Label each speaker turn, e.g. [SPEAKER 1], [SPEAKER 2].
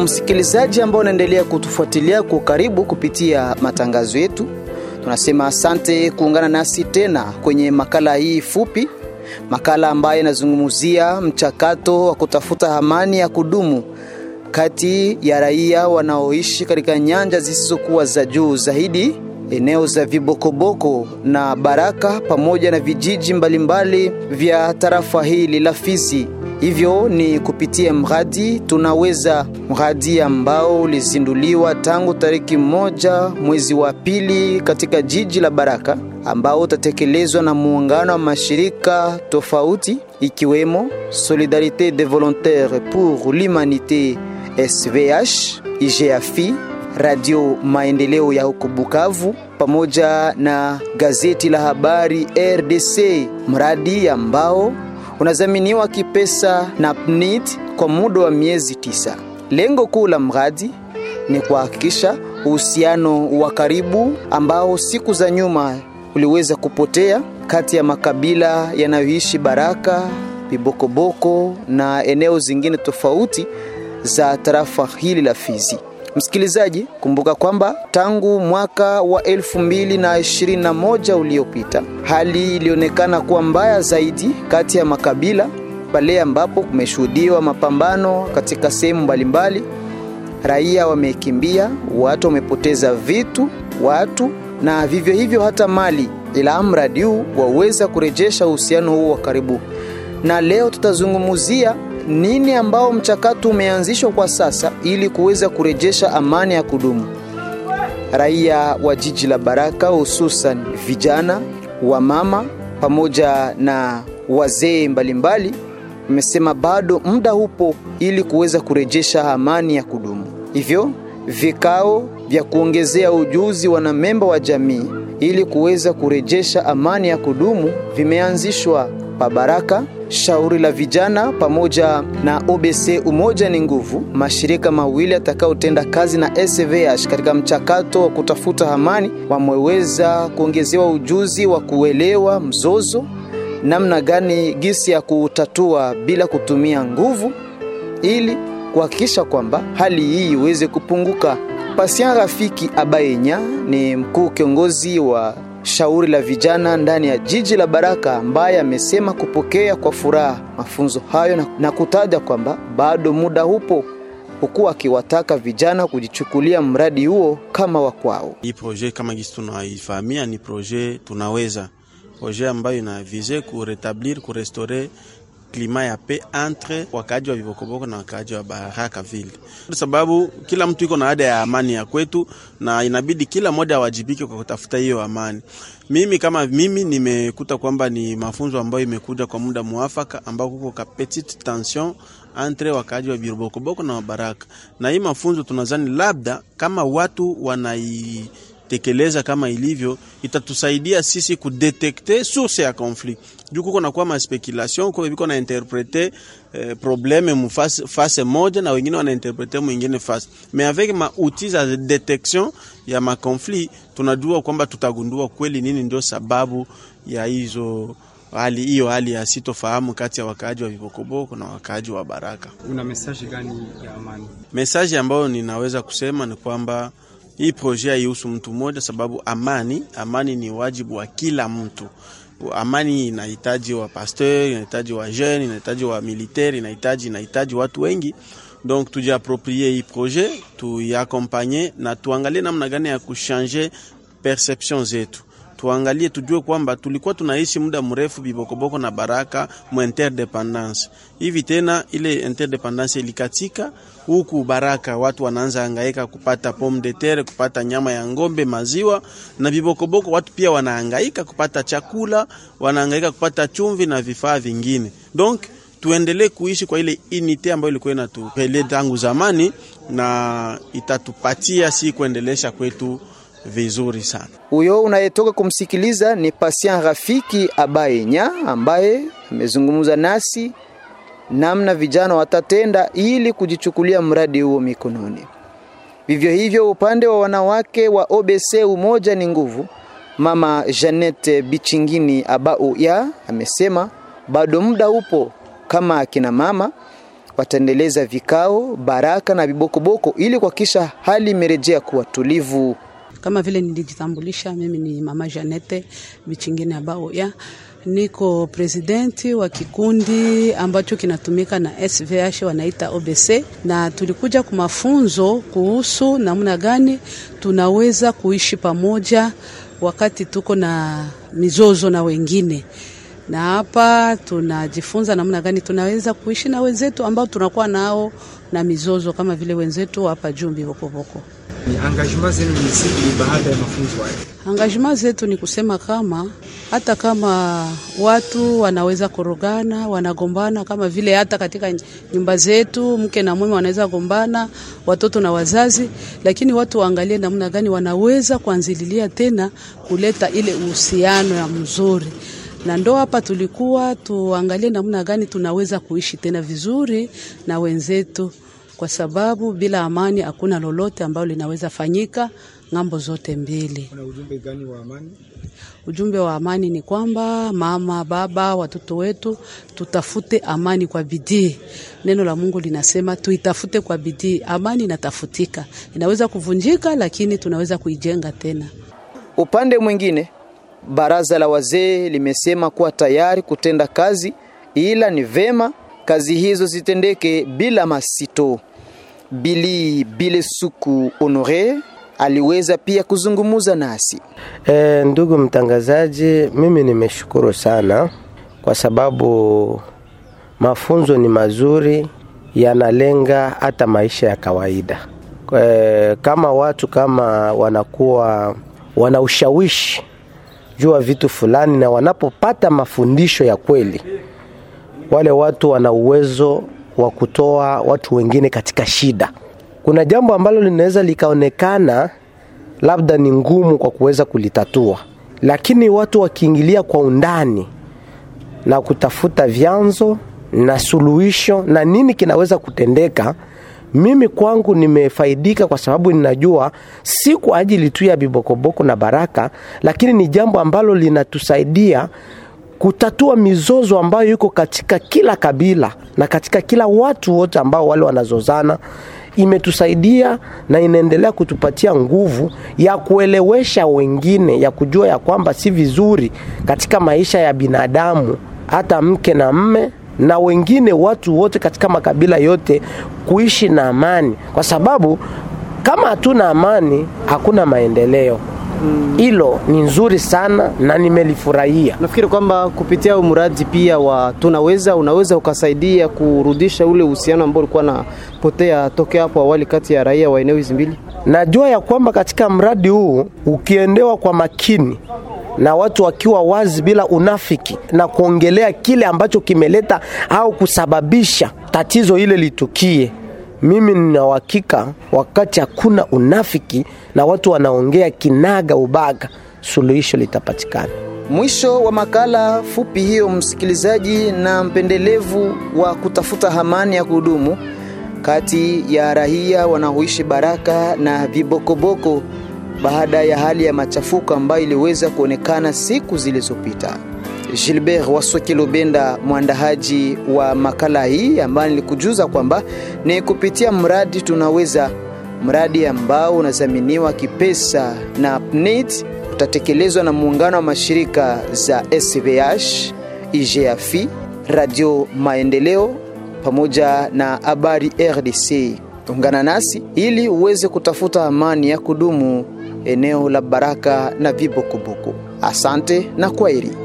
[SPEAKER 1] Msikilizaji ambao unaendelea kutufuatilia kwa karibu kupitia matangazo yetu, tunasema asante kuungana nasi tena kwenye makala hii fupi, makala ambayo inazungumzia mchakato wa kutafuta amani ya kudumu kati ya raia wanaoishi katika nyanja zisizokuwa za juu zaidi, eneo za Vibokoboko na Baraka pamoja na vijiji mbalimbali vya tarafa hili la Fizi. Hivyo ni kupitia mradi tunaweza, mradi ambao ulizinduliwa tangu tariki moja mwezi wa pili katika jiji la Baraka, ambao utatekelezwa na muungano wa mashirika tofauti ikiwemo solidarité des Volontaires pour l'Humanité SVH, IGAFI, Radio Maendeleo ya huko Bukavu pamoja na gazeti la habari RDC, mradi ambao unadhaminiwa kipesa na PNID kwa muda wa miezi tisa. Lengo kuu la mradi ni kuhakikisha uhusiano wa karibu ambao siku za nyuma uliweza kupotea kati ya makabila yanayoishi Baraka, Bibokoboko na eneo zingine tofauti za tarafa hili la Fizi. Msikilizaji, kumbuka kwamba tangu mwaka wa elfu mbili na ishirini na moja uliopita hali ilionekana kuwa mbaya zaidi kati ya makabila pale ambapo kumeshuhudiwa mapambano katika sehemu mbalimbali. Raia wamekimbia, watu wamepoteza vitu, watu na vivyo hivyo hata mali, ila mradi huu waweza kurejesha uhusiano huo wa karibu, na leo tutazungumzia nini ambao mchakato umeanzishwa kwa sasa ili kuweza kurejesha amani ya kudumu. Raia wa jiji la Baraka, hususan vijana, wa mama pamoja na wazee mbalimbali, wamesema bado muda upo ili kuweza kurejesha amani ya kudumu. Hivyo vikao vya kuongezea ujuzi wanamemba wa jamii ili kuweza kurejesha amani ya kudumu vimeanzishwa pa Baraka shauri la vijana pamoja na OBC Umoja ni Nguvu, mashirika mawili atakayotenda kazi na SVH katika mchakato wa kutafuta amani, wameweza kuongezewa ujuzi wa kuelewa mzozo, namna gani gisi ya kutatua bila kutumia nguvu, ili kuhakikisha kwamba hali hii iweze kupunguka. Pasian Rafiki Abayenya ni mkuu kiongozi wa shauri la vijana ndani ya jiji la Baraka ambaye amesema kupokea kwa furaha mafunzo hayo na, na kutaja kwamba bado muda upo huku akiwataka vijana kujichukulia mradi huo kama wa kwao.
[SPEAKER 2] Hii proje kama gisi tunaifahamia ni proje tunaweza, proje ambayo inavize kuretablir kurestore klima ya pe entre wakaaji wa Vibokoboko na wakaaji wa Baraka vile, kwa sababu kila mtu iko na ada ya amani ya kwetu, na inabidi kila moja awajibike kwa kutafuta hiyo amani. Mimi kama mimi nimekuta kwamba ni mafunzo ambayo imekuja kwa muda mwafaka, ambao kuko ka petite tension entre wakaaji wa Vibokoboko na Baraka, na hii mafunzo tunazani labda kama watu wanai tekeleza kama ilivyo, itatusaidia sisi kudetekte source ya conflict. juu kuko nakuwa ma speculation kwa biko na interprete eh, probleme mu face, face moja na wengine wana interprete mwingine face, mais avec ma outils za detection ya ma conflict tunajua kwamba tutagundua kweli nini ndio sababu ya hizo hali hiyo hali ya sitofahamu kati ya wakaaji wa Vibokoboko na wakaaji wa Baraka.
[SPEAKER 3] Una message gani ya amani?
[SPEAKER 2] Message ambayo ninaweza kusema ni kwamba hii proje haihusu mtu mmoja, sababu amani, amani ni wajibu wa kila mtu. Amani inahitaji wa pasteur, inahitaji wa jeune, inahitaji wa militaire, inahitaji inahitaji watu wengi. Donc tujiaproprie hii proje, tuiakompanye na tuangalie namna gani ya kushanje perception zetu tuangalie tujue kwamba tulikuwa tunaishi muda mrefu Bibokoboko na Baraka mu interdependance. Hivi tena ile interdependance ilikatika, huku Baraka watu wanaanza hangaika kupata pomme de terre, kupata nyama ya ngombe, maziwa, na Bibokoboko watu pia wanaangaika kupata chakula, wanahangaika kupata chumvi na vifaa vingine. Donc tuendelee kuishi kwa ile unite ambayo ilikuwa inatupele tangu zamani, na itatupatia si kuendelesha kwetu vizuri sana.
[SPEAKER 1] Huyo unayetoka kumsikiliza ni Patient Rafiki Abayenya ambaye amezungumza nasi namna vijana watatenda ili kujichukulia mradi huo mikononi. Vivyo hivyo upande wa wanawake wa OBC Umoja ni Nguvu, Mama Janette Bichingini Abauya amesema bado muda upo kama akina mama wataendeleza vikao Baraka na Vibokoboko ili kuhakikisha hali imerejea kuwa tulivu.
[SPEAKER 4] Kama vile nilijitambulisha, mimi ni mama Janete Michingine Abao. Ya niko presidenti wa kikundi ambacho kinatumika na SVH wanaita OBC, na tulikuja kwa mafunzo kuhusu namna gani tunaweza kuishi pamoja wakati tuko na mizozo na wengine na hapa tunajifunza namna gani tunaweza kuishi na wenzetu ambao tunakuwa nao na mizozo kama vile wenzetu hapa Jumbi Bibokoboko.
[SPEAKER 3] Angajima engagement zenu ni zipi baada ya mafunzo haya?
[SPEAKER 4] Engagement zetu ni kusema kama hata kama watu wanaweza korogana, wanagombana kama vile hata katika nyumba zetu mke na mume wanaweza gombana, watoto na wazazi, lakini watu waangalie namna gani wanaweza kuanzililia tena kuleta ile uhusiano ya mzuri na ndo hapa tulikuwa tuangalie namna gani tunaweza kuishi tena vizuri na wenzetu, kwa sababu bila amani hakuna lolote ambalo linaweza fanyika ng'ambo zote mbili.
[SPEAKER 3] Kuna ujumbe gani wa amani?
[SPEAKER 4] Ujumbe wa amani ni kwamba mama, baba, watoto wetu tutafute amani kwa bidii. Neno la Mungu linasema tuitafute kwa bidii. Amani inatafutika, inaweza kuvunjika, lakini tunaweza kuijenga tena.
[SPEAKER 1] Upande mwingine Baraza la wazee limesema kuwa tayari kutenda kazi, ila ni vema kazi hizo zitendeke bila masito. Bili Bile Suku Honore aliweza pia kuzungumuza nasi.
[SPEAKER 5] E, ndugu mtangazaji, mimi nimeshukuru sana kwa sababu mafunzo ni mazuri, yanalenga hata maisha ya kawaida. E, kama watu kama wanakuwa wana ushawishi jua vitu fulani na wanapopata mafundisho ya kweli, wale watu wana uwezo wa kutoa watu wengine katika shida. Kuna jambo ambalo linaweza likaonekana labda ni ngumu kwa kuweza kulitatua, lakini watu wakiingilia kwa undani na kutafuta vyanzo na suluhisho na nini kinaweza kutendeka mimi kwangu nimefaidika kwa sababu ninajua si kwa ajili tu ya Bibokoboko na Baraka, lakini ni jambo ambalo linatusaidia kutatua mizozo ambayo iko katika kila kabila na katika kila watu wote ambao wale wanazozana. Imetusaidia na inaendelea kutupatia nguvu ya kuelewesha wengine, ya kujua ya kwamba si vizuri katika maisha ya binadamu, hata mke na mme na wengine watu wote katika makabila yote kuishi na amani, kwa sababu kama hatuna amani hakuna maendeleo. Hilo mm. ni nzuri sana na nimelifurahia.
[SPEAKER 1] Nafikiri kwamba kupitia mradi pia wa tunaweza unaweza ukasaidia kurudisha ule uhusiano ambao ulikuwa napotea tokea hapo awali kati ya raia wa eneo hizi mbili.
[SPEAKER 5] Najua ya kwamba katika mradi huu ukiendewa kwa makini na watu wakiwa wazi bila unafiki na kuongelea kile ambacho kimeleta au kusababisha tatizo ile litukie. Mimi nina uhakika wakati hakuna unafiki na watu wanaongea kinaga ubaga, suluhisho litapatikana.
[SPEAKER 1] Mwisho wa makala fupi hiyo, msikilizaji na mpendelevu wa kutafuta amani ya kudumu kati ya raia wanaoishi Baraka na Vibokoboko baada ya hali ya machafuko ambayo iliweza kuonekana siku zilizopita. Gilbert Wasokilobenda, mwandahaji wa makala hii, ambayo nilikujuza kwamba ni kupitia mradi tunaweza, mradi ambao unazaminiwa kipesa na PNIT, utatekelezwa na muungano wa mashirika za SVH, IGAFI, Radio Maendeleo pamoja na Habari RDC. Ungana nasi ili uweze kutafuta amani ya kudumu eneo la Baraka na Vibokoboko. Asante na kwaheri.